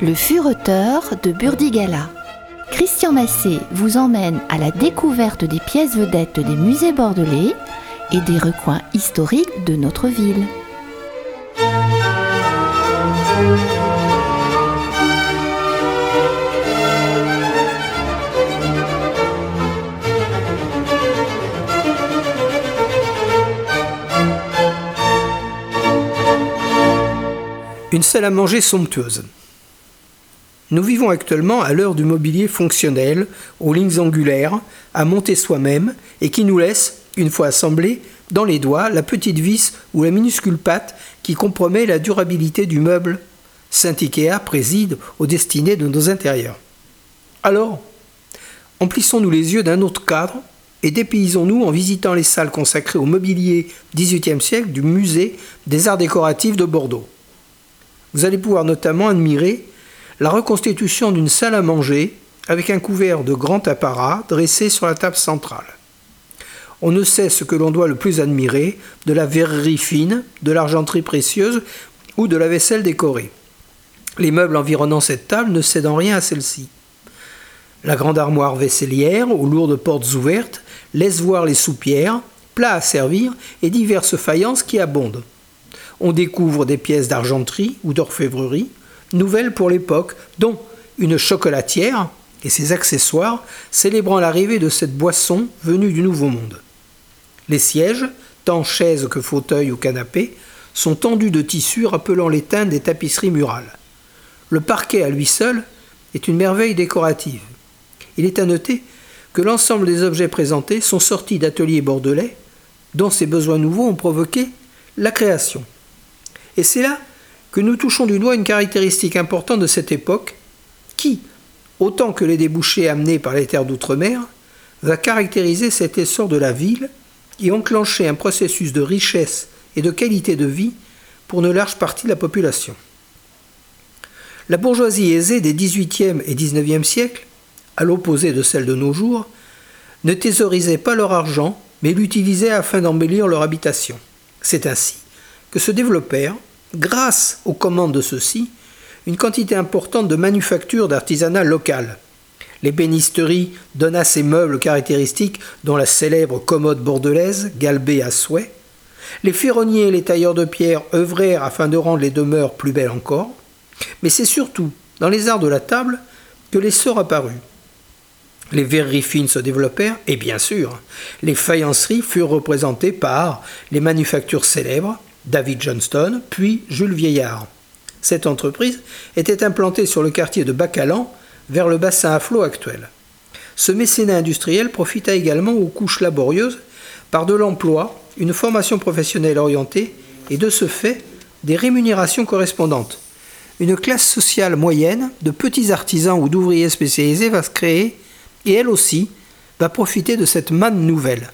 Le fureteur de Burdigala. Christian Massé vous emmène à la découverte des pièces vedettes des musées bordelais et des recoins historiques de notre ville. Une salle à manger somptueuse. Nous vivons actuellement à l'heure du mobilier fonctionnel, aux lignes angulaires, à monter soi-même, et qui nous laisse, une fois assemblé, dans les doigts la petite vis ou la minuscule patte qui compromet la durabilité du meuble. Saint Ikea préside aux destinées de nos intérieurs. Alors, emplissons-nous les yeux d'un autre cadre et dépaysons-nous en visitant les salles consacrées au mobilier XVIIIe siècle du musée des arts décoratifs de Bordeaux. Vous allez pouvoir notamment admirer la reconstitution d'une salle à manger avec un couvert de grand apparat dressé sur la table centrale. On ne sait ce que l'on doit le plus admirer de la verrerie fine, de l'argenterie précieuse ou de la vaisselle décorée. Les meubles environnant cette table ne cèdent rien à celle-ci. La grande armoire vaisselière aux lourdes portes ouvertes laisse voir les soupières, plats à servir et diverses faïences qui abondent. On découvre des pièces d'argenterie ou d'orfèvrerie, nouvelle pour l'époque, dont une chocolatière et ses accessoires célébrant l'arrivée de cette boisson venue du Nouveau Monde. Les sièges, tant chaises que fauteuils ou canapés, sont tendus de tissus rappelant les teintes des tapisseries murales. Le parquet à lui seul est une merveille décorative. Il est à noter que l'ensemble des objets présentés sont sortis d'ateliers bordelais dont ces besoins nouveaux ont provoqué la création. Et c'est là que nous touchons du doigt une caractéristique importante de cette époque qui, autant que les débouchés amenés par les terres d'outre-mer, va caractériser cet essor de la ville et enclencher un processus de richesse et de qualité de vie pour une large partie de la population. La bourgeoisie aisée des XVIIIe et XIXe siècles, à l'opposé de celle de nos jours, ne thésaurisait pas leur argent, mais l'utilisait afin d'embellir leur habitation. C'est ainsi que se développèrent, grâce aux commandes de ceux-ci, une quantité importante de manufactures d'artisanat local. L'ébénisterie donna ses meubles caractéristiques, dont la célèbre commode bordelaise, galbée à souhait. Les ferronniers et les tailleurs de pierre œuvrèrent afin de rendre les demeures plus belles encore. Mais c'est surtout dans les arts de la table que l'essor apparut. Les verreries fines se développèrent, et bien sûr, les faïenceries furent représentées par les manufactures célèbres, David Johnston, puis Jules Vieillard. Cette entreprise était implantée sur le quartier de Bacalan, vers le bassin à flot actuel. Ce mécénat industriel profita également aux couches laborieuses par de l'emploi, une formation professionnelle orientée et de ce fait des rémunérations correspondantes. Une classe sociale moyenne de petits artisans ou d'ouvriers spécialisés va se créer et elle aussi va profiter de cette manne nouvelle.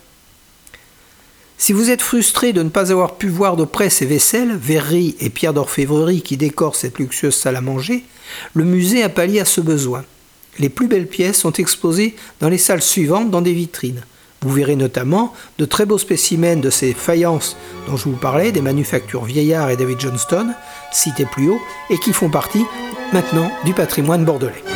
Si vous êtes frustré de ne pas avoir pu voir de près ces vaisselles, verreries et pierres d'orfèvrerie qui décorent cette luxueuse salle à manger, le musée a pallié à ce besoin. Les plus belles pièces sont exposées dans les salles suivantes dans des vitrines. Vous verrez notamment de très beaux spécimens de ces faïences dont je vous parlais, des manufactures Vieillard et David Johnston, cités plus haut, et qui font partie maintenant du patrimoine bordelais.